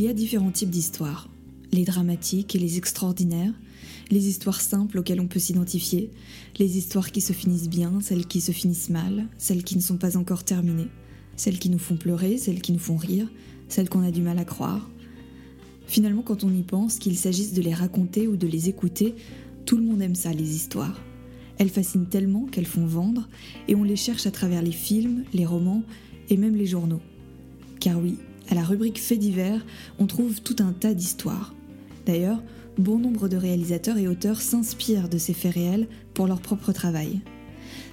Il y a différents types d'histoires. Les dramatiques et les extraordinaires, les histoires simples auxquelles on peut s'identifier, les histoires qui se finissent bien, celles qui se finissent mal, celles qui ne sont pas encore terminées, celles qui nous font pleurer, celles qui nous font rire, celles qu'on a du mal à croire. Finalement, quand on y pense, qu'il s'agisse de les raconter ou de les écouter, tout le monde aime ça, les histoires. Elles fascinent tellement qu'elles font vendre, et on les cherche à travers les films, les romans et même les journaux. Car oui, à la rubrique Faits divers, on trouve tout un tas d'histoires. D'ailleurs, bon nombre de réalisateurs et auteurs s'inspirent de ces faits réels pour leur propre travail.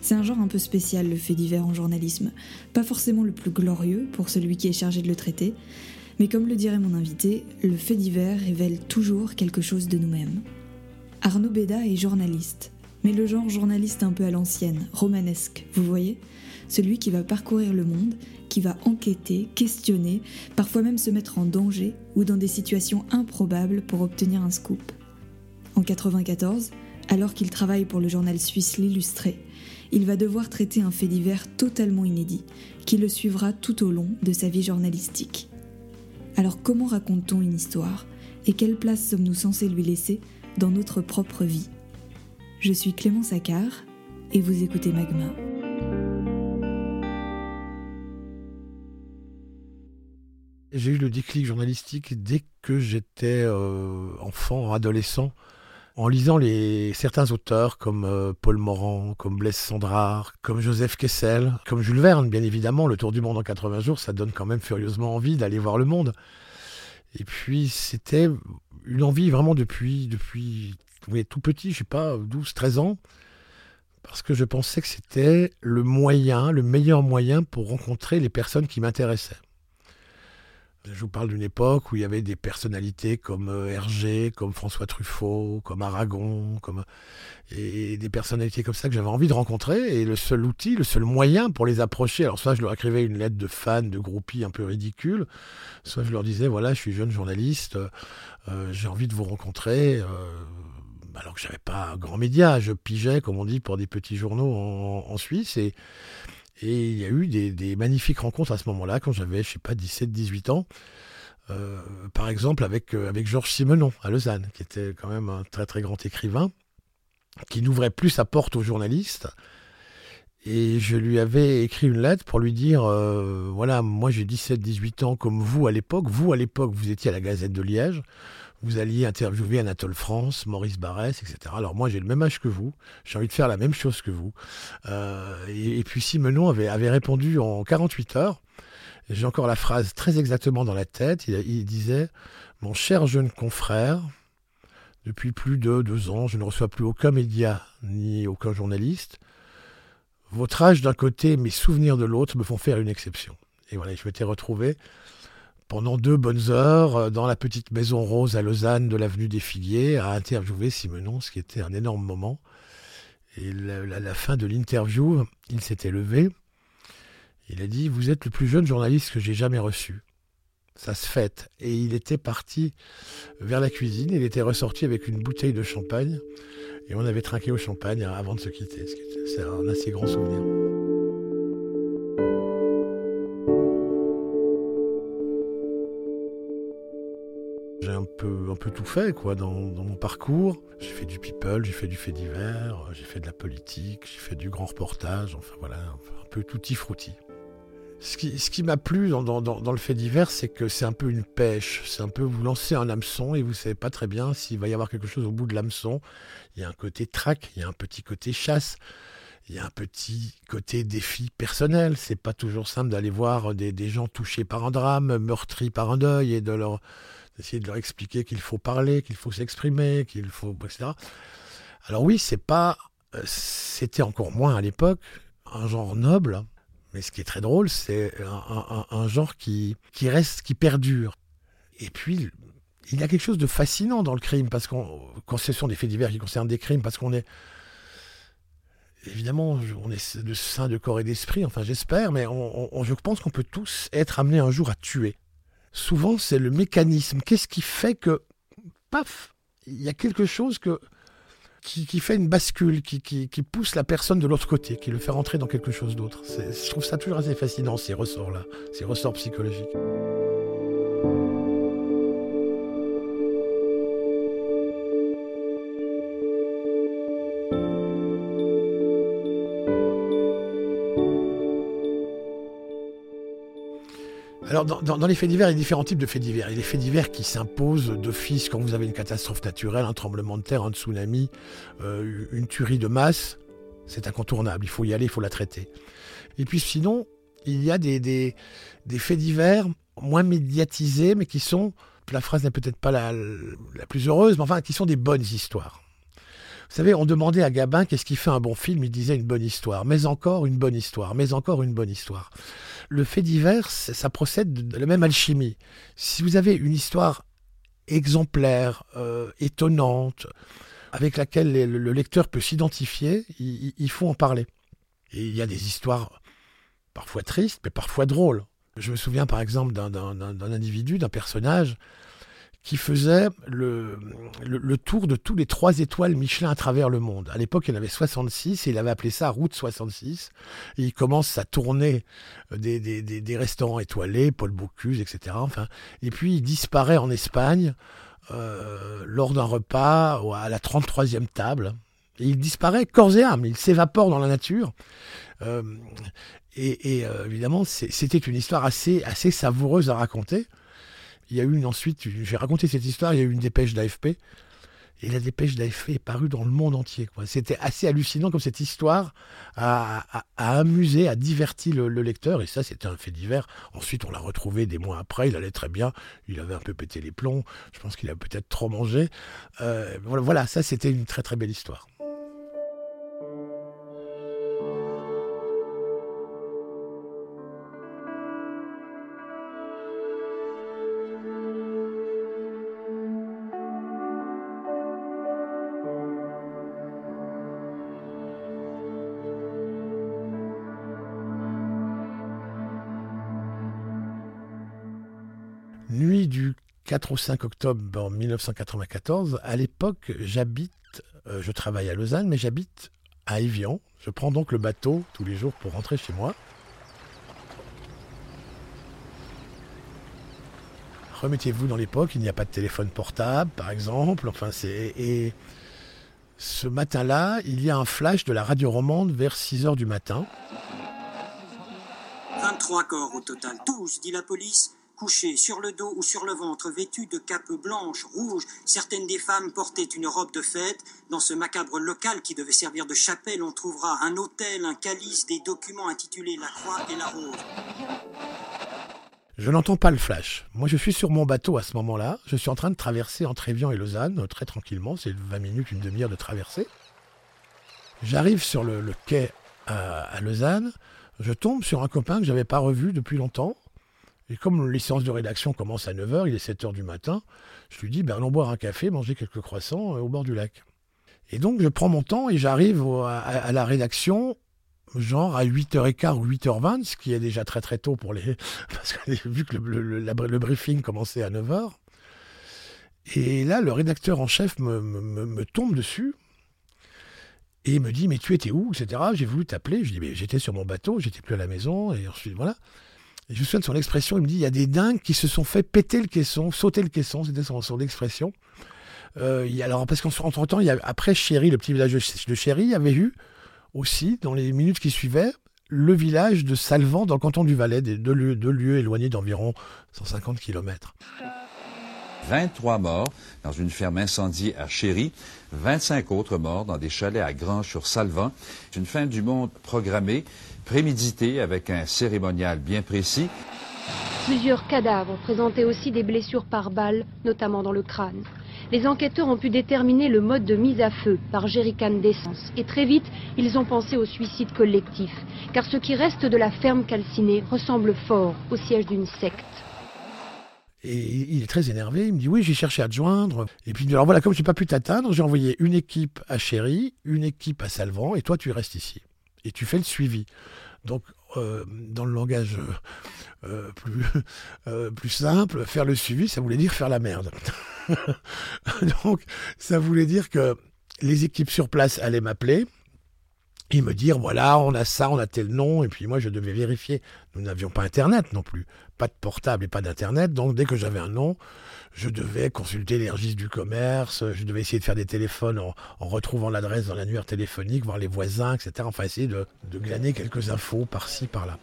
C'est un genre un peu spécial, le fait divers en journalisme. Pas forcément le plus glorieux pour celui qui est chargé de le traiter, mais comme le dirait mon invité, le fait divers révèle toujours quelque chose de nous-mêmes. Arnaud Béda est journaliste, mais le genre journaliste un peu à l'ancienne, romanesque, vous voyez? Celui qui va parcourir le monde qui va enquêter, questionner, parfois même se mettre en danger ou dans des situations improbables pour obtenir un scoop. En 1994, alors qu'il travaille pour le journal suisse L'Illustré, il va devoir traiter un fait divers totalement inédit, qui le suivra tout au long de sa vie journalistique. Alors comment raconte-t-on une histoire et quelle place sommes-nous censés lui laisser dans notre propre vie? Je suis Clément Saccard et vous écoutez Magma. J'ai eu le déclic journalistique dès que j'étais euh, enfant, adolescent, en lisant les, certains auteurs comme euh, Paul Morand, comme Blaise Sandrard, comme Joseph Kessel, comme Jules Verne, bien évidemment. Le Tour du monde en 80 jours, ça donne quand même furieusement envie d'aller voir le monde. Et puis, c'était une envie vraiment depuis, depuis tout petit, je sais pas, 12, 13 ans, parce que je pensais que c'était le moyen, le meilleur moyen pour rencontrer les personnes qui m'intéressaient. Je vous parle d'une époque où il y avait des personnalités comme euh, Hergé, comme François Truffaut, comme Aragon, comme et des personnalités comme ça que j'avais envie de rencontrer. Et le seul outil, le seul moyen pour les approcher, alors soit je leur écrivais une lettre de fan, de groupie un peu ridicule, soit je leur disais voilà, je suis jeune journaliste, euh, j'ai envie de vous rencontrer. Euh, alors que j'avais pas un grand média, je pigeais, comme on dit, pour des petits journaux en, en Suisse et et il y a eu des, magnifiques rencontres à ce moment-là, quand j'avais, je sais pas, 17, 18 ans. Euh, par exemple, avec, euh, avec Georges Simenon à Lausanne, qui était quand même un très très grand écrivain, qui n'ouvrait plus sa porte aux journalistes. Et je lui avais écrit une lettre pour lui dire euh, voilà, moi j'ai 17, 18 ans comme vous à l'époque. Vous à l'époque, vous étiez à la Gazette de Liège vous alliez interviewer Anatole France, Maurice Barrès, etc. Alors moi j'ai le même âge que vous, j'ai envie de faire la même chose que vous. Euh, et, puis Simenon avait, répondu en 48 heures, j'ai encore la phrase très exactement dans la tête, il, disait « Mon cher jeune confrère, depuis plus de deux ans, je ne reçois plus aucun média ni aucun journaliste. Votre âge d'un côté, mes souvenirs de l'autre me font faire une exception. » Et voilà, je m'étais retrouvé pendant deux bonnes heures euh, dans la petite maison rose à Lausanne de l'avenue des Figuiers à interviewer Simenon, ce qui était un énorme moment. Et à la, fin de l'interview, il s'était levé. Il a dit Vous êtes le plus jeune journaliste que j'ai jamais reçu. Ça se fête. Et il était parti vers la cuisine. Il était ressorti avec une bouteille de champagne. Et on avait trinqué au champagne avant de se quitter. C'est un assez grand souvenir. Un peu tout fait quoi dans, mon parcours. J'ai fait du people, j'ai fait du fait divers, j'ai fait de la politique, j'ai fait du grand reportage, enfin voilà, un peu tutti frutti. Ce qui, ce qui m'a plu dans, dans, le fait divers, c'est que c'est un peu une pêche. C'est un peu vous lancez un hameçon et vous savez pas très bien s'il va y avoir quelque chose au bout de l'hameçon. Il y a un côté track, il y a un petit côté chasse, il y a un petit côté défi personnel. C'est pas toujours simple d'aller voir des, des gens touchés par un drame, meurtris par un deuil et de leur d'essayer de leur expliquer qu'il faut parler, qu'il faut s'exprimer, qu'il faut, etc. Alors oui, c'est pas, euh, c'était encore moins à l'époque un genre noble, mais ce qui est très drôle, c'est un, genre qui, qui reste, qui perdure. Et puis, il y a quelque chose de fascinant dans le crime, parce qu'on, quand ce sont des faits divers qui concernent des crimes, parce qu'on est, évidemment, on est de sein de corps et d'esprit, enfin j'espère, mais je pense qu'on peut tous être amenés un jour à tuer souvent c'est le mécanisme. Qu'est-ce qui fait que, paf, il y a quelque chose que, qui, fait une bascule, qui, qui, pousse la personne de l'autre côté, qui le fait rentrer dans quelque chose d'autre? Je trouve ça toujours assez fascinant, ces ressorts-là, ces ressorts psychologiques. Dans, les faits divers, il y a différents types de faits divers. Il y a les faits divers qui s'imposent d'office quand vous avez une catastrophe naturelle, un tremblement de terre, un tsunami, euh, une tuerie de masse. C'est incontournable. Il faut y aller, il faut la traiter. Et puis sinon, il y a des, des, faits divers moins médiatisés, mais qui sont, la phrase n'est peut-être pas la, la plus heureuse, mais enfin, qui sont des bonnes histoires. Vous savez, on demandait à Gabin qu'est-ce qui fait un bon film, il disait une bonne histoire, mais encore une bonne histoire, mais encore une bonne histoire. Le fait divers, ça procède de la même alchimie. Si vous avez une histoire exemplaire, euh, étonnante, avec laquelle le, lecteur peut s'identifier, il, faut en parler. Il y a des histoires parfois tristes, mais parfois drôles. Je me souviens par exemple d'un individu, d'un personnage qui faisait le, le, tour de tous les trois étoiles Michelin à travers le monde. À l'époque, il y en avait 66 et il avait appelé ça Route 66. Et il commence sa tournée des, des, des, restaurants étoilés, Paul Bocuse, etc. Enfin, et puis il disparaît en Espagne euh, lors d'un repas à la 33e table. Et il disparaît corps et âme, il s'évapore dans la nature. Euh, et, euh, évidemment, c'était une histoire assez, assez savoureuse à raconter. Il y a eu une ensuite, j'ai raconté cette histoire, il y a eu une dépêche d'AFP. Et la dépêche d'AFP est parue dans le monde entier. C'était assez hallucinant comme cette histoire a, amusé, a diverti le, lecteur. Et ça, c'était un fait divers. Ensuite, on l'a retrouvé des mois après. Il allait très bien. Il avait un peu pété les plombs. Je pense qu'il a peut-être trop mangé. Euh, voilà, ça, c'était une très très belle histoire. 4 au 5 octobre en 1994, à l'époque, j'habite, euh, je travaille à Lausanne, mais j'habite à Evian. Je prends donc le bateau tous les jours pour rentrer chez moi. Remettez-vous dans l'époque, il n'y a pas de téléphone portable, par exemple. Enfin, c'est et ce matin-là, il y a un flash de la radio romande vers 6 heures du matin. 23 corps au total, tous, dit la police couchés sur le dos ou sur le ventre, vêtus de capes blanches, rouges. Certaines des femmes portaient une robe de fête. Dans ce macabre local qui devait servir de chapelle, on trouvera un autel, un calice, des documents intitulés La Croix et la Rose. Je n'entends pas le flash. Moi, je suis sur mon bateau à ce moment-là. Je suis en train de traverser entre Evian et Lausanne, très tranquillement. C'est 20 minutes, une demi-heure de traversée. J'arrive sur le, quai à, à, Lausanne. Je tombe sur un copain que je n'avais pas revu depuis longtemps. Et comme les séances de rédaction commencent à 9h, il est 7h du matin, je lui dis, ben, allons boire un café, manger quelques croissants euh, au bord du lac. Et donc, je prends mon temps et j'arrive à, la rédaction, genre à 8h15 ou 8h20, ce qui est déjà très très tôt pour les. Parce que vu que le, briefing commençait à 9h. Et là, le rédacteur en chef me, tombe dessus et me dit Mais tu étais où etc. J'ai voulu t'appeler. Je dis Mais j'étais sur mon bateau, j'étais plus à la maison. Et ensuite, voilà je me souviens de son expression, il me dit, il y a des dingues qui se sont fait péter le caisson, sauter le caisson, c'était son, son expression. Euh, alors, parce qu'entre temps, il y a, après Chéry, le petit village de, Chéry, il y avait eu aussi, dans les minutes qui suivaient, le village de Salvan dans le canton du Valais, deux lieux, deux lieux éloignés d'environ 150 km. 23 morts dans une ferme incendiée à Chéry, 25 autres morts dans des chalets à Grange-sur-Salvan. Une fin du monde programmée prémédité avec un cérémonial bien précis. Plusieurs cadavres présentaient aussi des blessures par balle, notamment dans le crâne. Les enquêteurs ont pu déterminer le mode de mise à feu par jerrycan d'essence. Et très vite, ils ont pensé au suicide collectif. Car ce qui reste de la ferme calcinée ressemble fort au siège d'une secte. Et il est très énervé. Il me dit Oui, j'ai cherché à te joindre. Et puis, alors voilà, comme je n'ai pas pu t'atteindre, j'ai envoyé une équipe à Chéry, une équipe à Salvan, et toi, tu restes ici et tu fais le suivi. Donc, euh, dans le langage euh, plus, euh, plus simple, faire le suivi, ça voulait dire faire la merde. Donc, ça voulait dire que les équipes sur place allaient m'appeler et me dire voilà, on a ça, on a tel nom, et puis moi je devais vérifier. Nous n'avions pas Internet non plus, pas de portable et pas d'Internet, donc dès que j'avais un nom, je devais consulter les registres du commerce, je devais essayer de faire des téléphones en, retrouvant l'adresse dans l'annuaire téléphonique, voir les voisins, etc. Enfin, essayer de, glaner quelques infos par-ci, par-là.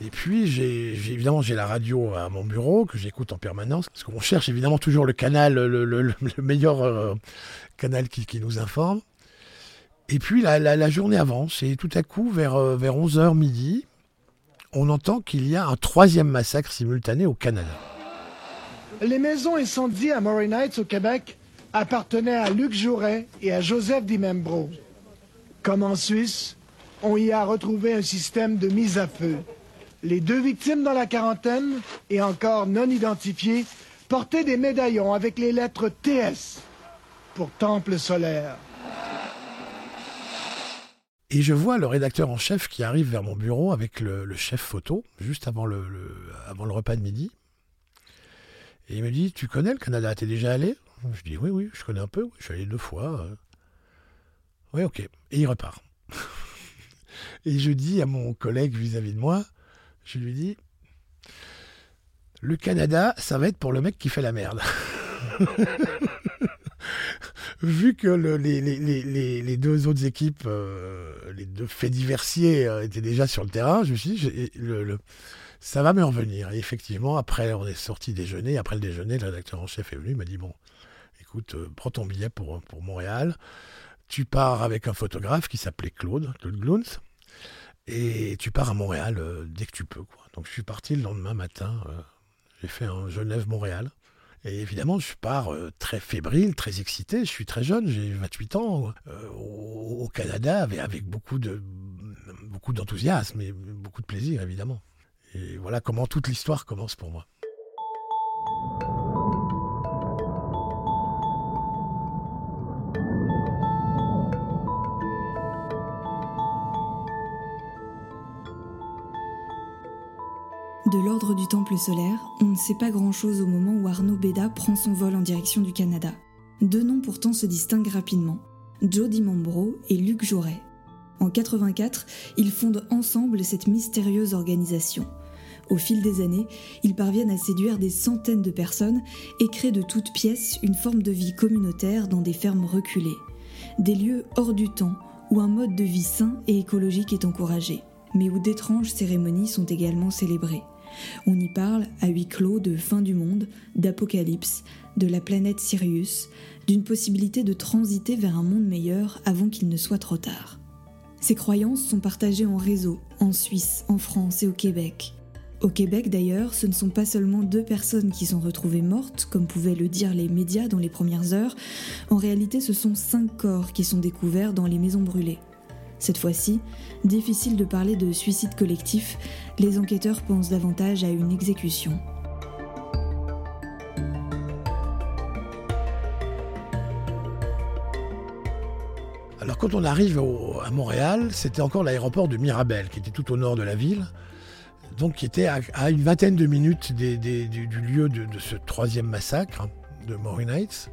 Et puis, j'ai, évidemment, j'ai la radio à mon bureau que j'écoute en permanence. Parce qu'on cherche évidemment toujours le canal, le, meilleur euh, canal qui, nous informe. Et puis, la, journée avance. Et tout à coup, vers, euh, vers 11h midi, on entend qu'il y a un troisième massacre simultané au Canada. Les maisons incendiées à Murray Nights au Québec appartenaient à Luc Jouret et à Joseph Dimembro. Comme en Suisse, on y a retrouvé un système de mise à feu. Les deux victimes dans la quarantaine et encore non identifiées portaient des médaillons avec les lettres TS pour Temple solaire. Et je vois le rédacteur en chef qui arrive vers mon bureau avec le, chef photo, juste avant le, repas de midi. Et il me dit, tu connais le Canada, t'es déjà allé? Je dis, oui, oui, je connais un peu, je suis allé deux fois. Oui, ok. Et il repart. et je dis à mon collègue vis-à-vis de moi, je lui dis, le Canada, ça va être pour le mec qui fait la merde. Vu que les, deux autres équipes, euh, les deux faits diversiers euh, étaient déjà sur le terrain, je me suis dit, ça va me revenir. Et effectivement, après, on est sorti déjeuner. Après le déjeuner, le rédacteur en chef est venu, il m'a dit, bon, écoute, euh, prends ton billet pour, pour Montréal. Tu pars avec un photographe qui s'appelait Claude, Claude Glouns. Et tu pars à Montréal dès que tu peux. Donc je suis parti le lendemain matin. J'ai fait un Genève-Montréal. Et évidemment, je pars euh, très fébrile, très excité. Je suis très jeune, j'ai 28 ans. Au, Canada, avec, beaucoup beaucoup d'enthousiasme et beaucoup de plaisir, évidemment. Et voilà comment toute l'histoire commence pour moi. De l'ordre du Temple solaire, on ne sait pas grand-chose au moment où Arnaud Beda prend son vol en direction du Canada. Deux noms pourtant se distinguent rapidement, Joe Dimambro et Luc Jouret. En 84, ils fondent ensemble cette mystérieuse organisation. Au fil des années, ils parviennent à séduire des centaines de personnes et créent de toutes pièces une forme de vie communautaire dans des fermes reculées. Des lieux hors du temps où un mode de vie sain et écologique est encouragé, mais où d'étranges cérémonies sont également célébrées. On y parle à huis clos de fin du monde, d'apocalypse, de la planète Sirius, d'une possibilité de transiter vers un monde meilleur avant qu'il ne soit trop tard. Ces croyances sont partagées en réseau, en Suisse, en France et au Québec. Au Québec d'ailleurs, ce ne sont pas seulement deux personnes qui sont retrouvées mortes, comme pouvaient le dire les médias dans les premières heures, en réalité ce sont cinq corps qui sont découverts dans les maisons brûlées. Cette fois-ci, difficile de parler de suicide collectif, les enquêteurs pensent davantage à une exécution. Alors quand on arrive à Montréal, c'était encore l'aéroport de Mirabel, qui était tout au nord de la ville, donc qui était à, une vingtaine de minutes du, lieu de, ce troisième massacre de Maury Heights.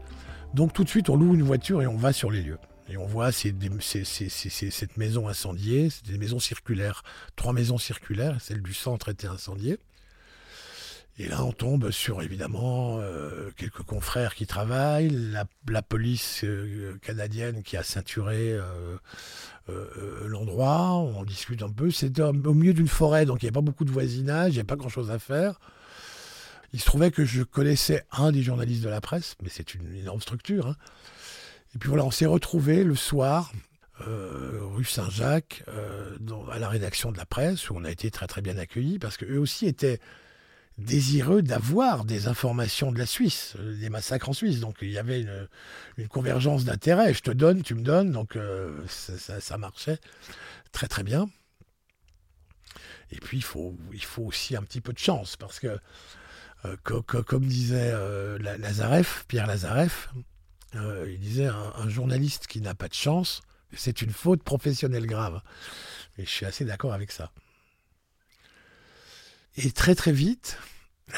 Donc tout de suite, on loue une voiture et on va sur les lieux. Et on voit cette maison incendiée, c'était des maisons circulaires, trois maisons circulaires, celle du centre était incendiée. Et là, on tombe sur évidemment euh, quelques confrères qui travaillent, la, police euh, canadienne qui a ceinturé euh, l'endroit, on discute un peu. C'était au milieu d'une forêt, donc il n'y avait pas beaucoup de voisinage, il n'y avait pas grand-chose à faire. Il se trouvait que je connaissais un des journalistes de la presse, mais c'est une énorme structure. Hein. Et puis voilà, on s'est retrouvés le soir, euh, rue Saint-Jacques, euh, à la rédaction de la presse, où on a été très très bien accueillis, parce qu'eux aussi étaient désireux d'avoir des informations de la Suisse, euh, des massacres en Suisse. Donc il y avait une, convergence d'intérêts. Je te donne, tu me donnes, donc ça, marchait très très bien. Et puis il faut, il faut aussi un petit peu de chance, parce que, comme disait Lazareff, Pierre Lazareff, euh, il disait un, journaliste qui n'a pas de chance, c'est une faute professionnelle grave. Et je suis assez d'accord avec ça. Et très très vite,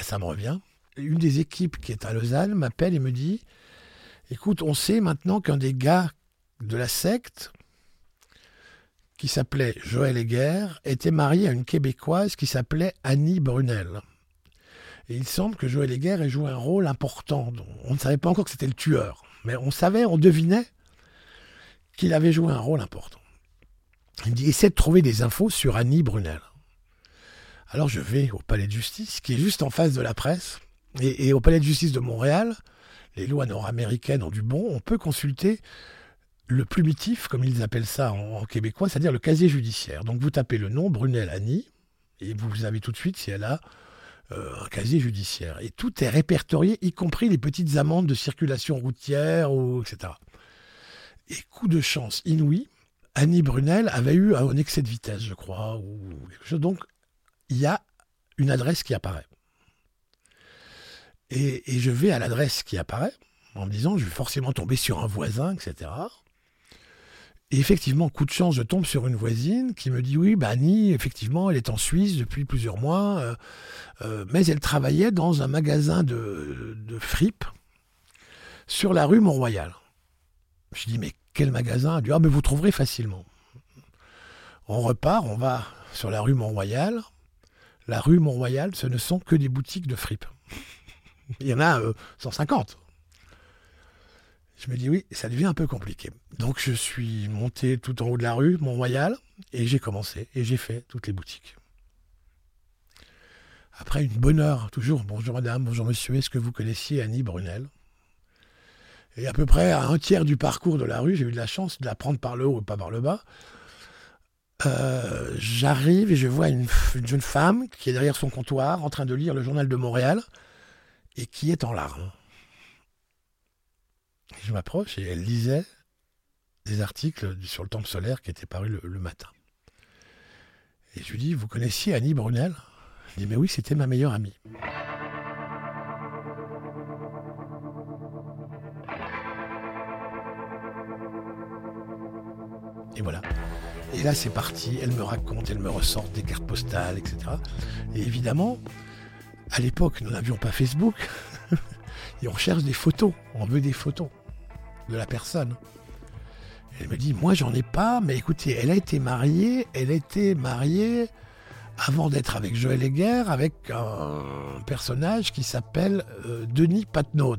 ça me revient, une des équipes qui est à Lausanne m'appelle et me dit Écoute, on sait maintenant qu'un des gars de la secte, qui s'appelait Joël Heger, était marié à une Québécoise qui s'appelait Annie Brunel. Et il semble que Joël Heger ait joué un rôle important. On ne savait pas encore que c'était le tueur mais on savait, on devinait qu'il avait joué un rôle important. Il me dit essaie de trouver des infos sur Annie Brunel. Alors je vais au palais de justice, qui est juste en face de la presse, et, au palais de justice de Montréal, les lois nord-américaines ont du bon, on peut consulter le plumitif, comme ils appellent ça en, québécois, c'est-à-dire le casier judiciaire. Donc vous tapez le nom Brunel Annie, et vous savez tout de suite si elle a un casier judiciaire. Et tout est répertorié, y compris les petites amendes de circulation routière, ou, etc. Et coup de chance inouï, Annie Brunel avait eu un excès de vitesse, je crois, ou quelque chose. Donc, il y a une adresse qui apparaît. Et, je vais à l'adresse qui apparaît en me disant, je vais forcément tomber sur un voisin, etc. Et effectivement, coup de chance, je tombe sur une voisine qui me dit oui, bah Annie, effectivement, elle est en Suisse depuis plusieurs mois, euh, euh, mais elle travaillait dans un magasin de, de fripe sur la rue Mont-Royal. Je dis mais quel magasin? Elle dit ah mais vous trouverez facilement. On repart, on va sur la rue Mont-Royal. La rue Mont-Royal, ce ne sont que des boutiques de fripe. Il y en a 150. Je me dis oui, ça devient un peu compliqué. Donc je suis monté tout en haut de la rue, Mont-Royal, et j'ai commencé, et j'ai fait toutes les boutiques. Après une bonne heure, toujours, bonjour madame, bonjour monsieur, est-ce que vous connaissiez Annie Brunel? Et à peu près à un tiers du parcours de la rue, j'ai eu de la chance de la prendre par le haut et pas par le bas. Euh, j'arrive et je vois une, jeune femme qui est derrière son comptoir en train de lire le journal de Montréal et qui est en larmes. Je m'approche et elle lisait des articles sur le temple solaire qui étaient parus le, matin. Et je lui dis, vous connaissiez Annie Brunel? Elle dit, mais oui, c'était ma meilleure amie. Et voilà. Et là, c'est parti. Elle me raconte, elle me ressort des cartes postales, etc. Et évidemment, à l'époque, nous n'avions pas Facebook. Et on cherche des photos. On veut des photos de la personne. Elle me dit, moi, j'en ai pas, mais écoutez, elle a été mariée. Elle a été mariée avant d'être avec Joël Heger, avec un personnage qui s'appelle euh, Denis Patnaud.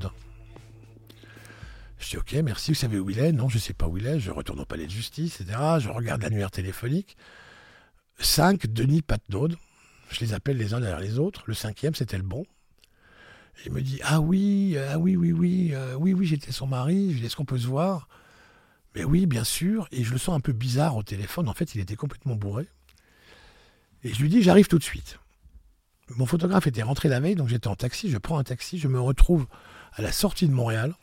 Je dis ok, merci, vous savez où il est? Non, je ne sais pas où il est, je retourne au palais de justice, etc. Je regarde l'annuaire téléphonique. Cinq Denis Patnaud, je les appelle les uns derrière les autres. Le cinquième, c'était le bon. Il me dit Ah oui, ah oui, oui, oui, euh, oui, oui, j'étais son mari. Je dis Est-ce qu'on peut se voir? Mais oui, bien sûr. Et je le sens un peu bizarre au téléphone. En fait, il était complètement bourré. Et je lui dis J'arrive tout de suite. Mon photographe était rentré la veille, donc j'étais en taxi. Je prends un taxi, je me retrouve à la sortie de Montréal.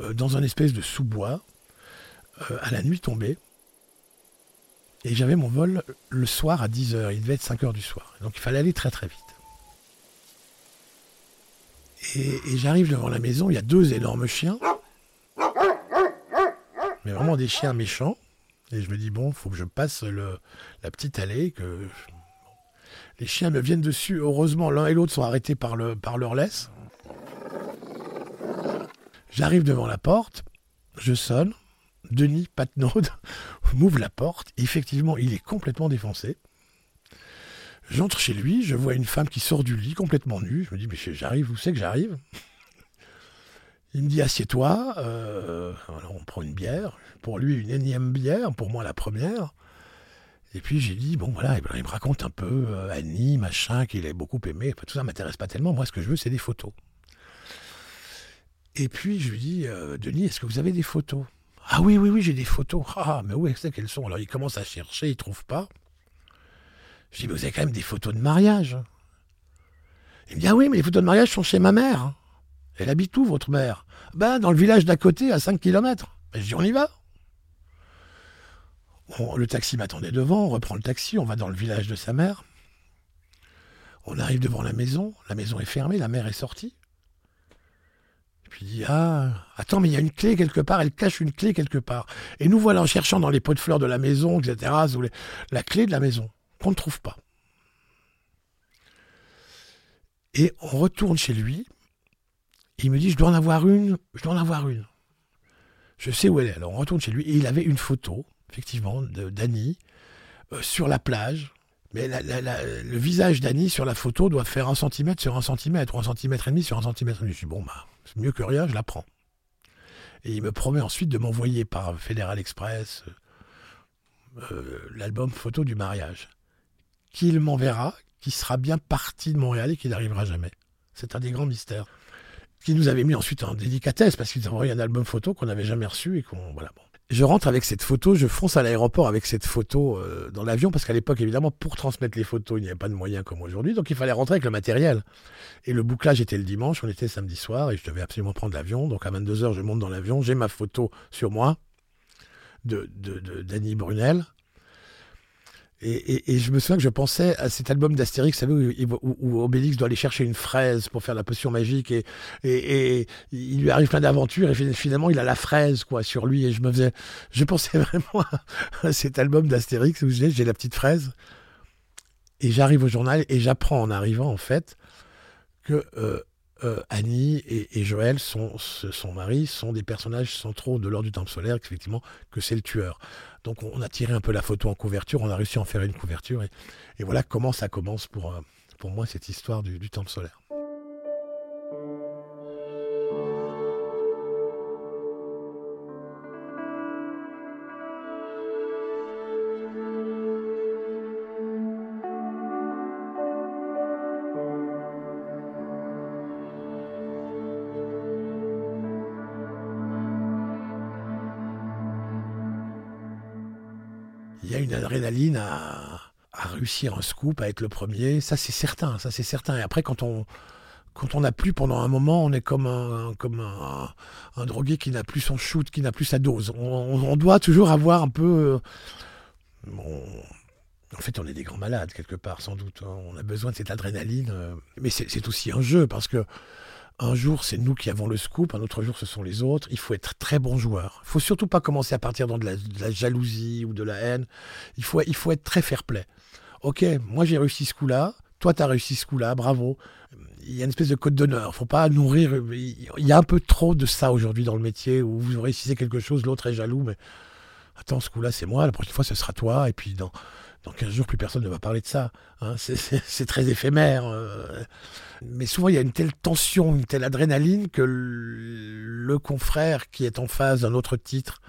Euh, dans un espèce de sous-bois, euh, à la nuit tombée. Et j'avais mon vol le soir à 10h, il devait être 5h du soir. Donc il fallait aller très très vite. Et, j'arrive devant la maison, il y a deux énormes chiens. Mais vraiment des chiens méchants. Et je me dis, bon, faut que je passe la petite allée. que Les chiens me viennent dessus. Heureusement, l'un et l'autre sont arrêtés par, par leur laisse. J'arrive devant la porte, je sonne, Denis Patnaud m'ouvre la porte, effectivement, il est complètement défoncé. J'entre chez lui, je vois une femme qui sort du lit complètement nue. Je me dis, mais j'arrive, où c'est que j'arrive? Il me dit, assieds-toi. Euh, on prend une bière. Pour lui, une énième bière, pour moi la première. Et puis j'ai dit, bon voilà, il me raconte un peu euh, Annie, machin, qu'il a beaucoup aimé. tout ça m'intéresse pas tellement. Moi, ce que je veux, c'est des photos. Et puis je lui dis, euh, Denis, est-ce que vous avez des photos? Ah oui, oui, oui, j'ai des photos. Ah, mais où est-ce qu'elles sont? Alors il commence à chercher, il ne trouve pas. Je dis, mais vous avez quand même des photos de mariage. Il me dit, ah oui, mais les photos de mariage sont chez ma mère. Elle habite où, votre mère? Ben, dans le village d'à côté, à 5 km. je dis, on y va. le taxi m'attendait devant, on reprend le taxi, on va dans le village de sa mère. On arrive devant la maison, la maison est fermée, la mère est sortie. Puis il dit Ah, attends, mais il y a une clé quelque part, elle cache une clé quelque part. Et nous voilà en cherchant dans les pots de fleurs de la maison, etc., la clé de la maison, ne trouve pas. Et on retourne chez lui. il me dit Je dois en avoir une, je dois en avoir une. Je sais où elle est. Alors on retourne chez lui et il avait une photo, effectivement, d'Annie euh, sur la plage. Mais le visage d'Annie sur la photo doit faire un centimètre sur un centimètre, ou un centimètre et demi sur un centimètre et demi. Je dis Bon, bah c'est mieux que rien, je la prends. Et il me promet ensuite de m'envoyer par Fédéral Express euh, l'album photo du mariage. Qu'il m'enverra, qui sera bien parti de Montréal et qui n'arrivera jamais. C'est un des grands mystères. Qui nous avait mis ensuite en délicatesse parce qu'ils envoyé un album photo qu'on n'avait jamais reçu et qu'on. Voilà, bon je rentre avec cette photo, je fonce à l'aéroport avec cette photo euh, dans l'avion, parce qu'à l'époque, évidemment, pour transmettre les photos, il n'y avait pas de moyens comme aujourd'hui, donc il fallait rentrer avec le matériel. Et le bouclage était le dimanche, on était samedi soir, et je devais absolument prendre l'avion. Donc à 22h, je monte dans l'avion, j'ai ma photo sur moi de, de, de Brunel, et, je me souviens que je pensais à cet album d'Astérix, vous savez, où, Obélix doit aller chercher une fraise pour faire la potion magique et, il lui arrive plein d'aventures et finalement il a la fraise quoi sur lui. Et je me faisais, je pensais vraiment à cet album d'Astérix. Où j'ai la petite fraise. Et j'arrive au journal et j'apprends en arrivant en fait que euh, euh, Annie et, Joël, son, mari, sont des personnages centraux de l'ordre du Temple solaire, effectivement, que c'est le tueur. Donc on a tiré un peu la photo en couverture, on a réussi à en faire une couverture, et, voilà comment ça commence pour, euh, moi cette histoire du Temple solaire. À, réussir un scoop, à être le premier. Ça, c'est certain. Ça, c'est certain. Et après, quand on quand on n'a plus pendant un moment, on est comme un, comme un, drogué qui n'a plus son shoot, qui n'a plus sa dose. On, doit toujours avoir un peu. Euh, en fait, on est des grands malades quelque part, sans doute. On a besoin de cette adrénaline. Euh, mais c'est aussi un jeu parce que un jour, c'est nous qui avons le scoop, un autre jour, ce sont les autres. Il faut être très bon joueur. Il faut surtout pas commencer à partir dans de la, jalousie ou de la haine. Il faut, il faut être très fair-play. Ok, moi j'ai réussi ce coup-là, toi tu as réussi ce coup-là, bravo. Il y a une espèce de code d'honneur. faut pas nourrir. Il y a un peu trop de ça aujourd'hui dans le métier où vous réussissez quelque chose, l'autre est jaloux, mais attends, ce coup-là c'est moi, la prochaine fois ce sera toi. Et puis dans, dans 15 jours, plus personne ne va parler de ça. Hein. C'est très éphémère. Euh. Mais souvent, il y a une telle tension, une telle adrénaline que le confrère qui est en face d'un autre titre,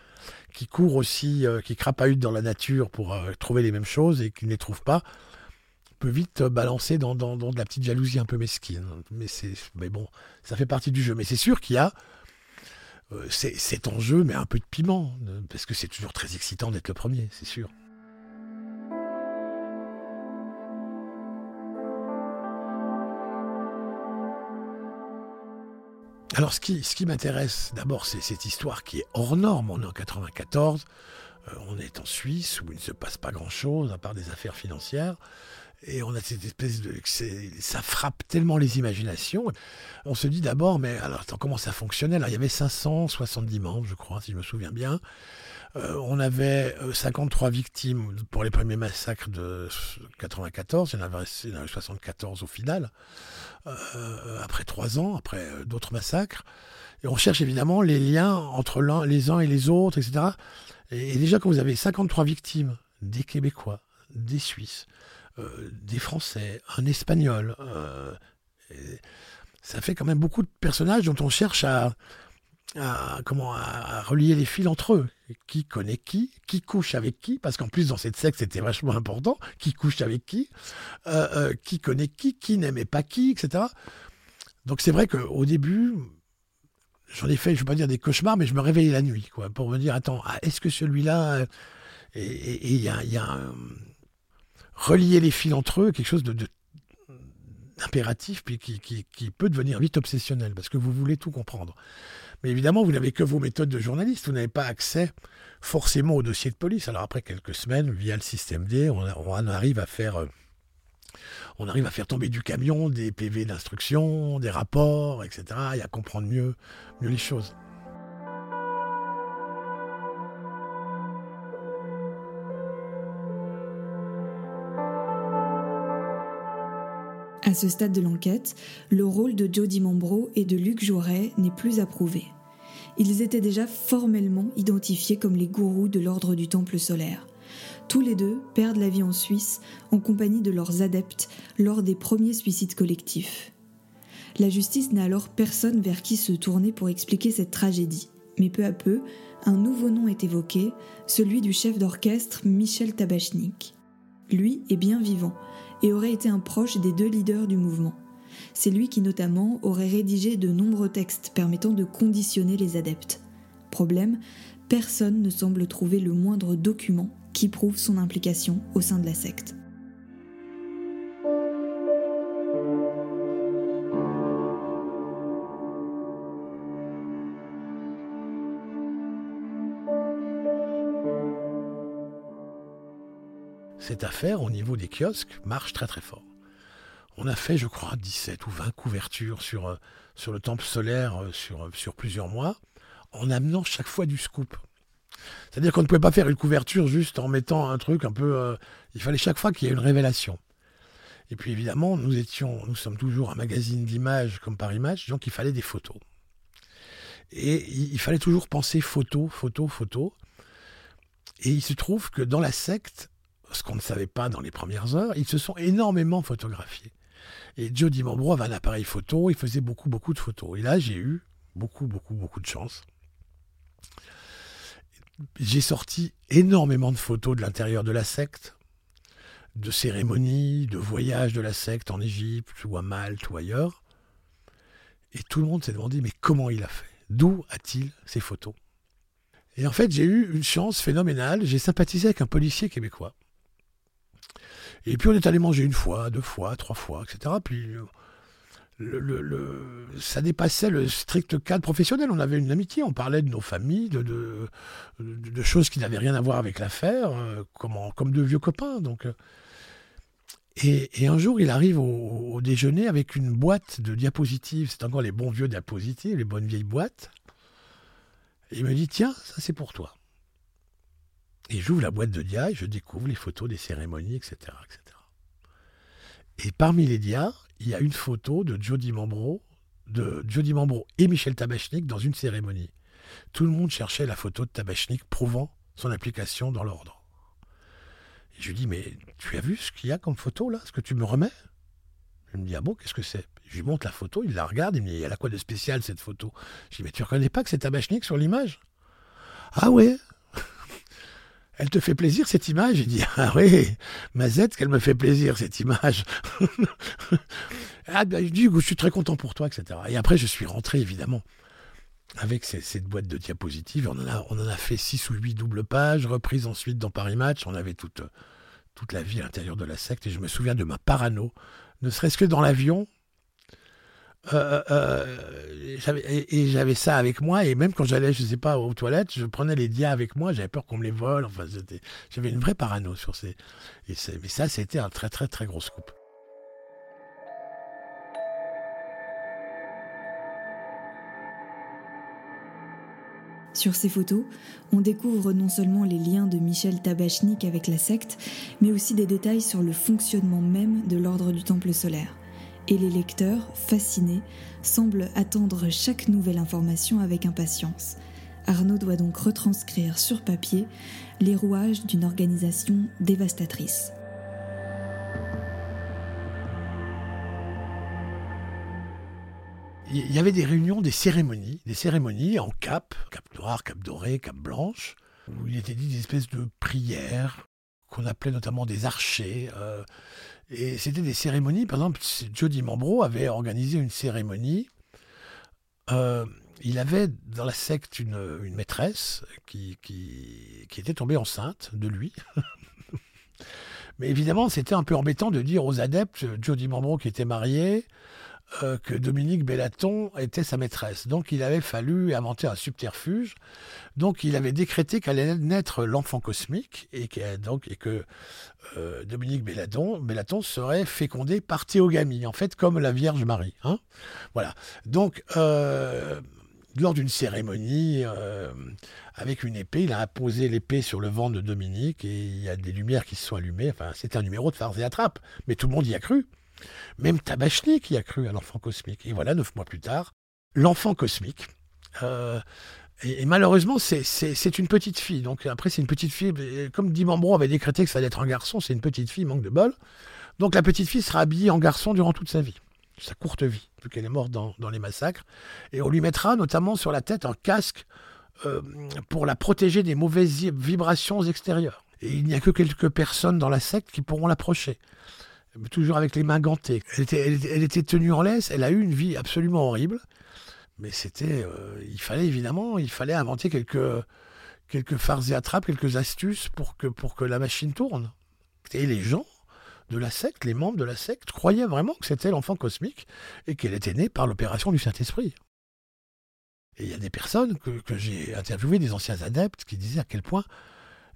qui court aussi, euh, qui crapahute dans la nature pour euh, trouver les mêmes choses et qui ne les trouve pas, peut vite balancer dans, de la petite jalousie un peu mesquine. Mais, mais bon, ça fait partie du jeu. Mais c'est sûr qu'il y a cet enjeu, mais un peu de piment, parce que c'est toujours très excitant d'être le premier, c'est sûr. Alors, ce qui, m'intéresse d'abord, c'est cette histoire qui est hors norme. On est en 94, euh, on est en Suisse où il ne se passe pas grand-chose à part des affaires financières. Et on a cette espèce de. Ça frappe tellement les imaginations. On se dit d'abord, mais alors, attends, comment ça fonctionnait? Il y avait 570 membres, je crois, si je me souviens bien. Euh, on avait 53 euh, victimes pour les premiers massacres de 94, il y en avait, 74 au final, euh, après trois ans, après d'autres massacres. Et on cherche évidemment les liens entre les uns et les autres, etc. Et, déjà, quand vous avez 53 victimes, des Québécois, des Suisses, des Français, un Espagnol, ça fait quand même beaucoup de personnages dont on cherche à, à, comment, à relier les fils entre eux. Qui connaît qui, qui couche avec qui, parce qu'en plus dans cette secte c'était vachement important, qui couche avec qui, euh, euh, qui connaît qui, qui n'aimait pas qui, etc. Donc c'est vrai qu'au début, j'en ai fait, je ne veux pas dire des cauchemars, mais je me réveillais la nuit, quoi, pour me dire, attends, ah, est-ce que celui-là... Euh, et il y a, a relier les fils entre eux, quelque chose de, impératif, puis qui, peut devenir vite obsessionnel, parce que vous voulez tout comprendre. Mais évidemment, vous n'avez que vos méthodes de journaliste, vous n'avez pas accès forcément au dossier de police. Alors après quelques semaines, via le système D, on, arrive à faire... Euh, on arrive à faire tomber du camion des PV d'instruction, des rapports, etc., et à comprendre mieux, mieux les choses. À ce stade de l'enquête, le rôle de Jody Mambro et de Luc Jouret n'est plus approuvé. Ils étaient déjà formellement identifiés comme les gourous de l'ordre du Temple solaire. Tous les deux perdent la vie en Suisse en compagnie de leurs adeptes lors des premiers suicides collectifs. La justice n'a alors personne vers qui se tourner pour expliquer cette tragédie. Mais peu à peu, un nouveau nom est évoqué, celui du chef d'orchestre Michel Tabachnik. Lui est bien vivant et aurait été un proche des deux leaders du mouvement. C'est lui qui notamment aurait rédigé de nombreux textes permettant de conditionner les adeptes. Problème, personne ne semble trouver le moindre document qui prouve son implication au sein de la secte. cette affaire, au niveau des kiosques, marche très très fort. On a fait, je crois, 17 ou 20 couvertures sur, euh, sur le temple solaire euh, sur, euh, sur plusieurs mois, en amenant chaque fois du scoop. C'est-à-dire qu'on ne pouvait pas faire une couverture juste en mettant un truc un peu... il fallait chaque fois qu'il y ait une révélation. Et puis évidemment, nous étions, nous sommes toujours un magazine d'images comme Paris Match, donc il fallait des photos. Et il fallait toujours penser photo, photo, photo. Et il se trouve que dans la secte, ce qu'on ne savait pas dans les premières heures, ils se sont énormément photographiés. Et Joe Dimambro avait un appareil photo, il faisait beaucoup, beaucoup de photos. Et là, j'ai eu beaucoup, beaucoup, beaucoup de chance. J'ai sorti énormément de photos de l'intérieur de la secte, de cérémonies, de voyages de la secte en Égypte ou à Malte ou ailleurs. Et tout le monde s'est demandé, mais comment il a fait? D'où a-t-il ces photos? Et en fait, j'ai eu une chance phénoménale. J'ai sympathisé avec un policier québécois et puis on est allé manger une fois, deux fois, trois fois, etc. Puis ça dépassait le strict cadre professionnel. On avait une amitié, on parlait de nos familles, de, choses qui n'avaient rien à voir avec l'affaire, euh, comme, comme de vieux copains. Donc, euh. et, un jour, il arrive au, déjeuner avec une boîte de diapositives. C'est encore les bons vieux diapositives, les bonnes vieilles boîtes. Et il me dit Tiens, ça c'est pour toi. Et j'ouvre la boîte de dia et je découvre les photos des cérémonies, etc. etc. Et parmi les dias, il y a une photo de Jody Mambro, de Jody et Michel Tabachnik dans une cérémonie. Tout le monde cherchait la photo de Tabachnik prouvant son application dans l'ordre. Je lui dis, mais tu as vu ce qu'il y a comme photo là? Ce que tu me remets? Il me dit, ah bon, qu'est-ce que c'est? Je lui montre la photo, il la regarde, il me dit, elle a quoi de spécial cette photo? Je lui dis, mais tu reconnais pas que c'est Tabachnik sur l'image Ah ouais elle te fait plaisir cette image? Il dit Ah oui, Mazette, qu'elle me fait plaisir cette image. ah ben, je dis Je suis très content pour toi, etc. Et après, je suis rentré évidemment avec cette boîte de diapositives. On en a, on en a fait six ou huit doubles pages, reprises ensuite dans Paris Match. On avait toute, toute la vie à l'intérieur de la secte. Et je me souviens de ma parano, ne serait-ce que dans l'avion. Euh, euh, et, j'avais ça avec moi et même quand j'allais je sais pas aux toilettes je prenais les dias avec moi j'avais peur qu'on me les vole enfin j'avais une vraie parano sur ces et mais ça c'était un très très très gros scoop. Sur ces photos, on découvre non seulement les liens de Michel Tabachnik avec la secte, mais aussi des détails sur le fonctionnement même de l'ordre du Temple solaire et les lecteurs, fascinés, semblent attendre chaque nouvelle information avec impatience. Arnaud doit donc retranscrire sur papier les rouages d'une organisation dévastatrice. Il y avait des réunions, des cérémonies, des cérémonies en cap, cap noir, cap doré, cap blanche, où il était dit des espèces de prières qu'on appelait notamment des archers. Euh, et c'était des cérémonies, par exemple, Jody Mambro avait organisé une cérémonie. Euh, il avait dans la secte une, maîtresse qui, qui, était tombée enceinte de lui. Mais évidemment, c'était un peu embêtant de dire aux adeptes, Jody Mambro qui était marié, euh, que Dominique Bellaton était sa maîtresse. Donc il avait fallu inventer un subterfuge. Donc il avait décrété qu'allait naître l'enfant cosmique et que, euh, Dominique Bellaton, Bellaton serait fécondé par théogamie, en fait comme la Vierge Marie. Hein voilà. Donc euh, lors d'une cérémonie avec une épée, il a apposé l'épée sur le ventre de Dominique et il y a des lumières qui se sont allumées. Enfin, c'était un numéro de farce et attrape, mais tout le monde y a cru. Même Tabachnik y a cru à l'enfant cosmique. Et voilà, neuf mois plus tard, l'enfant cosmique. Euh, et, malheureusement, c'est une petite fille. Donc après, c'est une petite fille. Comme Dimambro avait décrété que ça allait être un garçon, c'est une petite fille, manque de bol. Donc la petite fille sera habillée en garçon durant toute sa vie, sa courte vie, vu qu'elle est morte dans, les massacres. Et on lui mettra notamment sur la tête un casque euh, pour la protéger des mauvaises vibrations extérieures. Et il n'y a que quelques personnes dans la secte qui pourront l'approcher. Toujours avec les mains gantées. Elle était, tenue en laisse, elle a eu une vie absolument horrible. Mais c'était. Euh, il fallait évidemment, il fallait inventer quelques, quelques farces et attrapes, quelques astuces pour que, pour que la machine tourne. Et les gens de la secte, les membres de la secte, croyaient vraiment que c'était l'enfant cosmique et qu'elle était née par l'opération du Saint-Esprit. Et il y a des personnes que, que j'ai interviewées, des anciens adeptes, qui disaient à quel point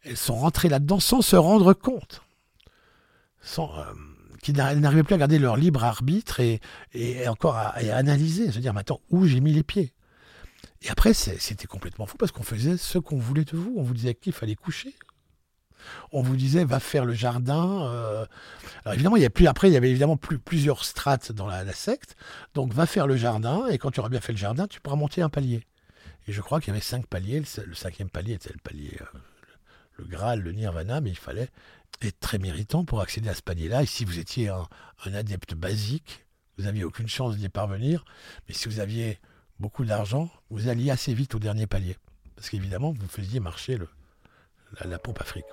elles sont rentrées là-dedans sans se rendre compte. Sans, euh, qui n'arrivaient plus à garder leur libre arbitre et, et encore à, analyser, se dire, mais attends, où j'ai mis les pieds? Et après, c'était complètement fou parce qu'on faisait ce qu'on voulait de vous. On vous disait qu'il fallait coucher. On vous disait, va faire le jardin. Euh. Alors évidemment, il y a plus, après, il y avait évidemment plus, plusieurs strates dans la, secte. Donc, va faire le jardin et quand tu auras bien fait le jardin, tu pourras monter un palier. Et je crois qu'il y avait cinq paliers. Le, cinquième palier était le palier, euh, le Graal, le Nirvana, mais il fallait être très méritant pour accéder à ce palier-là. Et si vous étiez un, adepte basique, vous n'aviez aucune chance d'y parvenir. Mais si vous aviez beaucoup d'argent, vous alliez assez vite au dernier palier. Parce qu'évidemment, vous faisiez marcher la, pompe Afrique.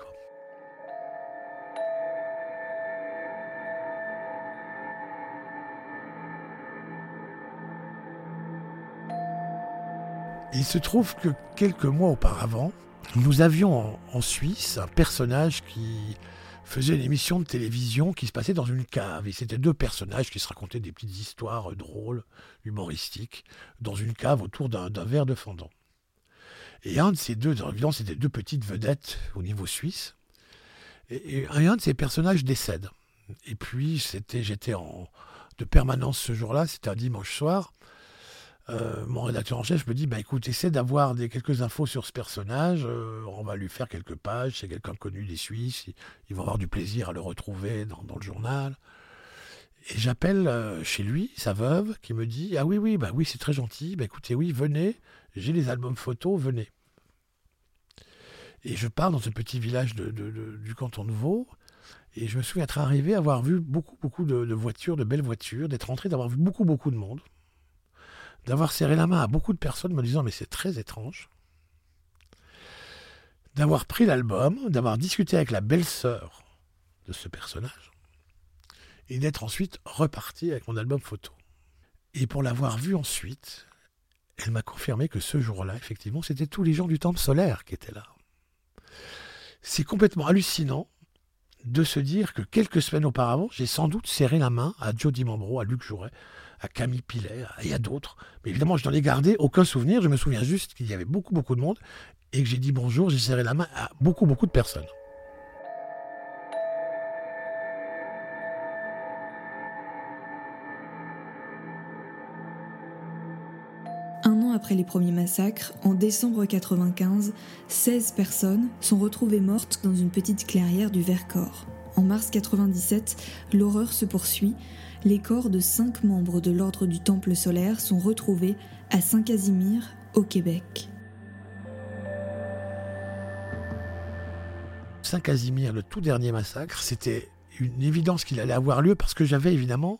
Il se trouve que quelques mois auparavant, nous avions en, Suisse un personnage qui faisait une émission de télévision qui se passait dans une cave. Et c'était deux personnages qui se racontaient des petites histoires drôles, humoristiques, dans une cave autour d'un verre de fendant. Et un de ces deux, évidemment, c'était deux petites vedettes au niveau suisse. Et, un de ces personnages décède. Et puis, c'était, j'étais en, de permanence ce jour-là, c'était un dimanche soir. Euh, mon rédacteur en chef me dit bah écoute, essaie d'avoir quelques infos sur ce personnage. Euh, on va lui faire quelques pages. C'est quelqu'un connu des Suisses. Ils, vont avoir du plaisir à le retrouver dans, le journal. Et j'appelle euh, chez lui sa veuve qui me dit ah oui oui bah oui c'est très gentil. Bah écoutez oui venez. J'ai les albums photos. Venez. Et je pars dans ce petit village du canton de Vaud. Et je me souviens être arrivé, avoir vu beaucoup, beaucoup de, de voitures, de belles voitures, d'être entré, d'avoir vu beaucoup, beaucoup de monde d'avoir serré la main à beaucoup de personnes me disant mais c'est très étrange, d'avoir pris l'album, d'avoir discuté avec la belle-sœur de ce personnage, et d'être ensuite reparti avec mon album photo. Et pour l'avoir vu ensuite, elle m'a confirmé que ce jour-là, effectivement, c'était tous les gens du temple solaire qui étaient là. C'est complètement hallucinant de se dire que quelques semaines auparavant, j'ai sans doute serré la main à Joe Dimambro, à Luc Jouret, à Camille Pilet et à d'autres. Mais évidemment, je n'en ai gardé aucun souvenir. Je me souviens juste qu'il y avait beaucoup, beaucoup de monde et que j'ai dit bonjour, j'ai serré la main à beaucoup, beaucoup de personnes. Un an après les premiers massacres, en décembre 95, 16 personnes sont retrouvées mortes dans une petite clairière du Vercors. En mars 97, l'horreur se poursuit les corps de cinq membres de l'ordre du Temple solaire sont retrouvés à Saint-Casimir, au Québec. Saint-Casimir, le tout dernier massacre, c'était une évidence qu'il allait avoir lieu parce que j'avais évidemment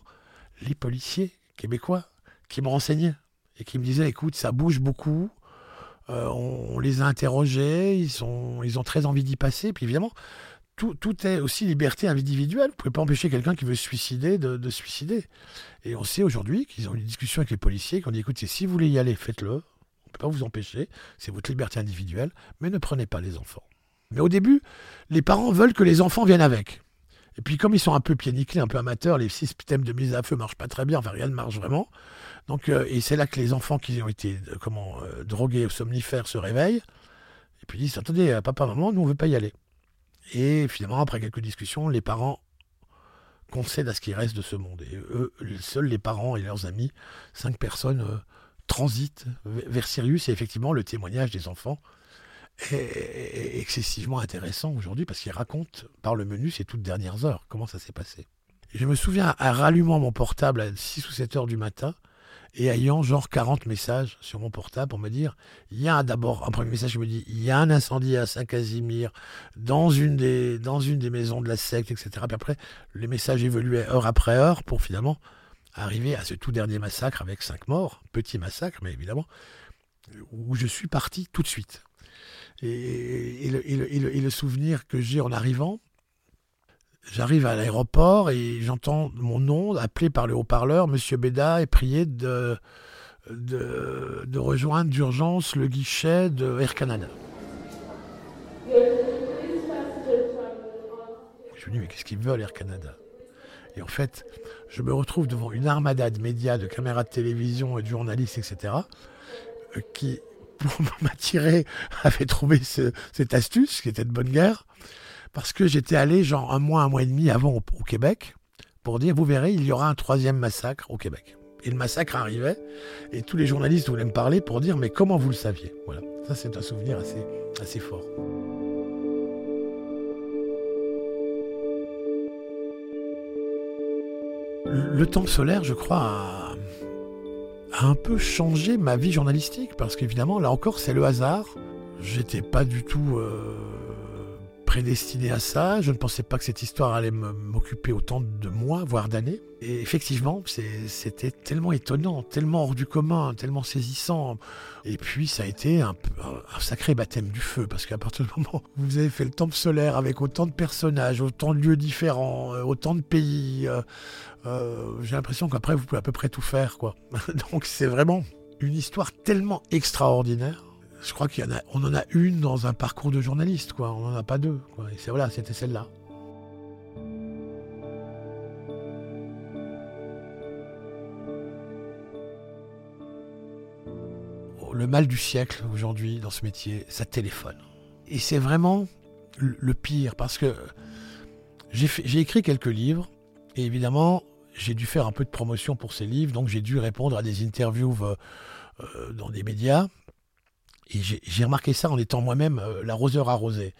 les policiers québécois qui me renseignaient et qui me disaient écoute, ça bouge beaucoup. Euh, on, les a interrogés, ils, sont, ils ont très envie d'y passer. Puis évidemment, tout, est aussi liberté individuelle. Vous ne pouvez pas empêcher quelqu'un qui veut se suicider de, se suicider. Et on sait aujourd'hui qu'ils ont eu une discussion avec les policiers, qui ont dit écoutez, si vous voulez y aller, faites-le. On ne peut pas vous empêcher. C'est votre liberté individuelle. Mais ne prenez pas les enfants. Mais au début, les parents veulent que les enfants viennent avec. Et puis, comme ils sont un peu pieds un peu amateurs, les systèmes de mise à feu ne marchent pas très bien. Enfin, rien ne marche vraiment. Donc, euh, et c'est là que les enfants qui ont été euh, comment, euh, drogués ou somnifères se réveillent. Et puis disent attendez, papa, maman, nous, on ne veut pas y aller. Et finalement, après quelques discussions, les parents concèdent à ce qui reste de ce monde. Et eux, seuls les parents et leurs amis, cinq personnes, euh, transitent vers Sirius. Et effectivement, le témoignage des enfants est, excessivement intéressant aujourd'hui parce qu'ils racontent par le menu ces toutes dernières heures, comment ça s'est passé? je me souviens, à rallumant mon portable à 6 ou 7 heures du matin, et ayant genre 40 messages sur mon portable pour me dire il y a d'abord un premier message qui me dit il y a un incendie à Saint-Casimir dans une des dans une des maisons de la secte etc puis après les messages évoluaient heure après heure pour finalement arriver à ce tout dernier massacre avec cinq morts petit massacre mais évidemment où je suis parti tout de suite. Et, le, souvenir que j'ai en arrivant, j'arrive à l'aéroport et j'entends mon nom appelé par le haut-parleur, Monsieur Béda est prié de, de, rejoindre d'urgence le guichet de Air Canada. Je me dis, mais qu'est-ce qu'ils veulent, Air Canada? Et en fait, je me retrouve devant une armada de médias, de caméras de télévision et de journalistes, etc., qui, pour m'attirer, avaient trouvé cette astuce, qui était de bonne guerre, parce que j'étais allé, genre, un mois, un mois et demi avant au Québec, pour dire, vous verrez, il y aura un troisième massacre au Québec. Et le massacre arrivait, et tous les journalistes voulaient me parler pour dire Mais comment vous le saviez? Voilà, ça c'est un souvenir assez, fort. Le temps solaire, je crois, a, un peu changé ma vie journalistique, parce qu'évidemment, là encore, c'est le hasard. J'étais pas du tout. Euh, prédestiné à ça. Je ne pensais pas que cette histoire allait m'occuper autant de mois, voire d'années. Et effectivement, c'était tellement étonnant, tellement hors du commun, tellement saisissant. Et puis, ça a été un, un sacré baptême du feu, parce qu'à partir du moment où vous avez fait le temple solaire avec autant de personnages, autant de lieux différents, euh, autant de pays, euh, euh, j'ai l'impression qu'après, vous pouvez à peu près tout faire. quoi. Donc, c'est vraiment une histoire tellement extraordinaire je crois qu'on en, a une dans un parcours de journaliste. On n'en a pas deux. Et voilà, c'était celle-là. Oh, le mal du siècle aujourd'hui dans ce métier, ça téléphone. Et c'est vraiment le pire parce que j'ai écrit quelques livres et évidemment j'ai dû faire un peu de promotion pour ces livres, donc j'ai dû répondre à des interviews euh, euh, dans des médias. Et j'ai remarqué ça en étant moi-même euh, l'arroseur arrosé.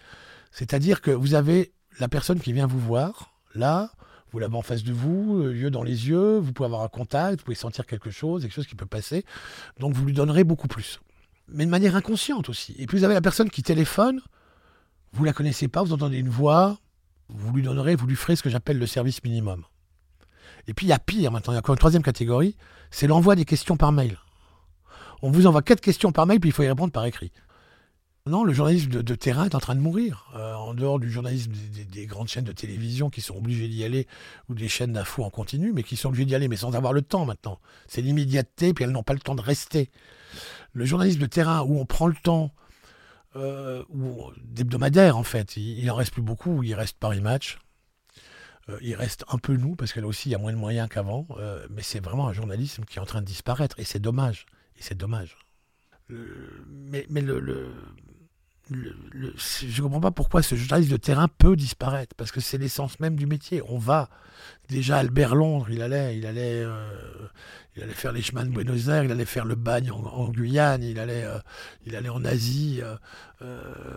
C'est-à-dire que vous avez la personne qui vient vous voir, là, vous l'avez en face de vous, euh, yeux dans les yeux, vous pouvez avoir un contact, vous pouvez sentir quelque chose, quelque chose qui peut passer. Donc vous lui donnerez beaucoup plus. Mais de manière inconsciente aussi. Et puis vous avez la personne qui téléphone, vous la connaissez pas, vous entendez une voix, vous lui donnerez, vous lui ferez ce que j'appelle le service minimum. Et puis il y a pire maintenant, il y a encore une troisième catégorie, c'est l'envoi des questions par mail on vous envoie quatre questions par mail, puis il faut y répondre par écrit. Non, le journalisme de, terrain est en train de mourir. Euh, en dehors du journalisme des, grandes chaînes de télévision qui sont obligées d'y aller, ou des chaînes d'infos en continu, mais qui sont obligées d'y aller, mais sans avoir le temps maintenant. C'est l'immédiateté, puis elles n'ont pas le temps de rester. Le journalisme de terrain, où on prend le temps, euh, d'hebdomadaire en fait, il, n'en en reste plus beaucoup, il reste Paris Match. Euh, il reste un peu nous, parce qu'elle aussi, il y a moins de moyens qu'avant, euh, mais c'est vraiment un journalisme qui est en train de disparaître, et c'est dommage. Et c'est dommage. mais, mais je ne comprends pas pourquoi ce journaliste de terrain peut disparaître, parce que c'est l'essence même du métier. On va. Déjà, Albert Londres, il allait, il allait, euh, il allait faire les chemins de Buenos Aires, il allait faire le bagne en, Guyane, il allait, euh, il allait en Asie. Euh,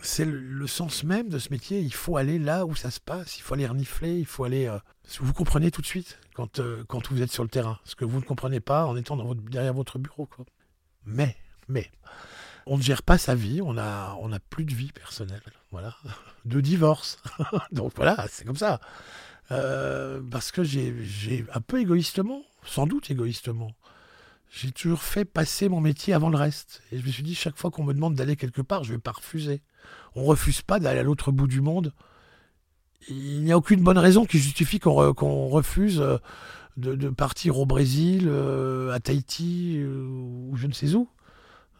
c'est le, sens même de ce métier. Il faut aller là où ça se passe, il faut aller renifler, il faut aller. Vous comprenez tout de suite quand, euh, quand vous êtes sur le terrain. Ce que vous ne comprenez pas en étant derrière votre bureau. Mais, mais, on ne gère pas sa vie, on n'a plus de vie personnelle. Voilà. De divorce. Donc voilà, c'est comme ça. Euh, parce que j'ai un peu égoïstement, sans doute égoïstement, j'ai toujours fait passer mon métier avant le reste. Et je me suis dit, chaque fois qu'on me demande d'aller quelque part, je ne vais pas refuser. On ne refuse pas d'aller à l'autre bout du monde il n'y a aucune bonne raison qui justifie qu'on refuse euh, de, partir au Brésil, euh, à Tahiti euh, ou je ne sais où.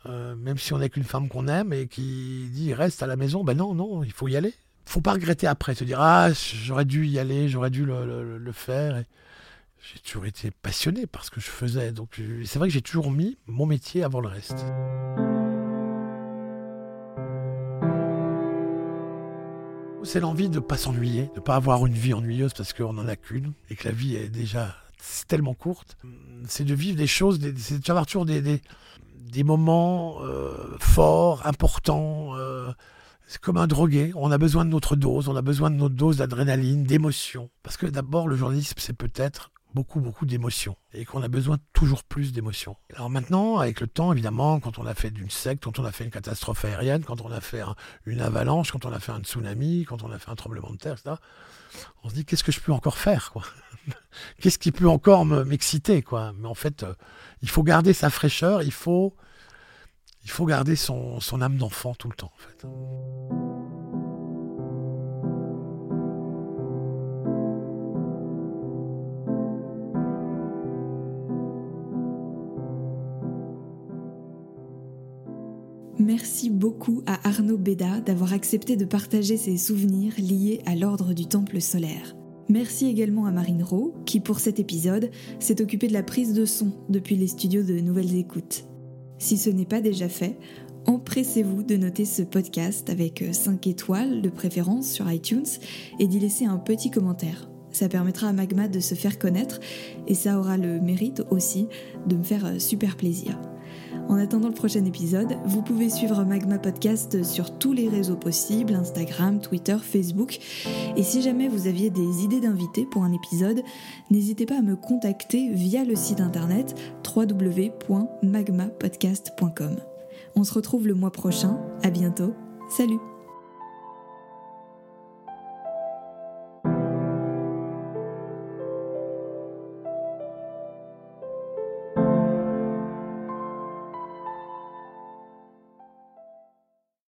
même si on n'est qu'une femme qu'on aime et qui dit reste à la maison, ben non, non, il faut y aller. Faut pas regretter après, se dire ah j'aurais dû y aller, j'aurais dû le, faire. J'ai toujours été passionné par ce que je faisais, donc c'est vrai que j'ai toujours mis mon métier avant le reste. C'est l'envie de ne pas s'ennuyer, de ne pas avoir une vie ennuyeuse parce qu'on n'en a qu'une et que la vie est déjà tellement courte. C'est de vivre des choses, c'est d'avoir toujours des, moments euh, forts, importants. Euh, c'est comme un drogué. On a besoin de notre dose, on a besoin de notre dose d'adrénaline, d'émotion. Parce que d'abord, le journalisme, c'est peut-être beaucoup, beaucoup d'émotions et qu'on a besoin toujours plus d'émotions. Alors maintenant, avec le temps, évidemment, quand on a fait d'une secte, quand on a fait une catastrophe aérienne, quand on a fait une avalanche, quand on a fait un tsunami, quand on a fait un tremblement de terre, etc., on se dit qu'est-ce que je peux encore faire quoi? Qu'est-ce qui peut encore m'exciter quoi? Mais en fait, euh, il faut garder sa fraîcheur, il faut, il faut garder son, son âme d'enfant tout le temps. Beaucoup à Arnaud Béda d'avoir accepté de partager ses souvenirs liés à l'ordre du Temple solaire. Merci également à Marine Rowe, qui pour cet épisode s'est occupée de la prise de son depuis les studios de Nouvelles Écoutes. Si ce n'est pas déjà fait, empressez-vous de noter ce podcast avec 5 étoiles de préférence sur iTunes et d'y laisser un petit commentaire. Ça permettra à Magma de se faire connaître et ça aura le mérite aussi de me faire super plaisir. En attendant le prochain épisode, vous pouvez suivre Magma Podcast sur tous les réseaux possibles, Instagram, Twitter, Facebook. Et si jamais vous aviez des idées d'invités pour un épisode, n'hésitez pas à me contacter via le site internet www.magmapodcast.com. On se retrouve le mois prochain, à bientôt, salut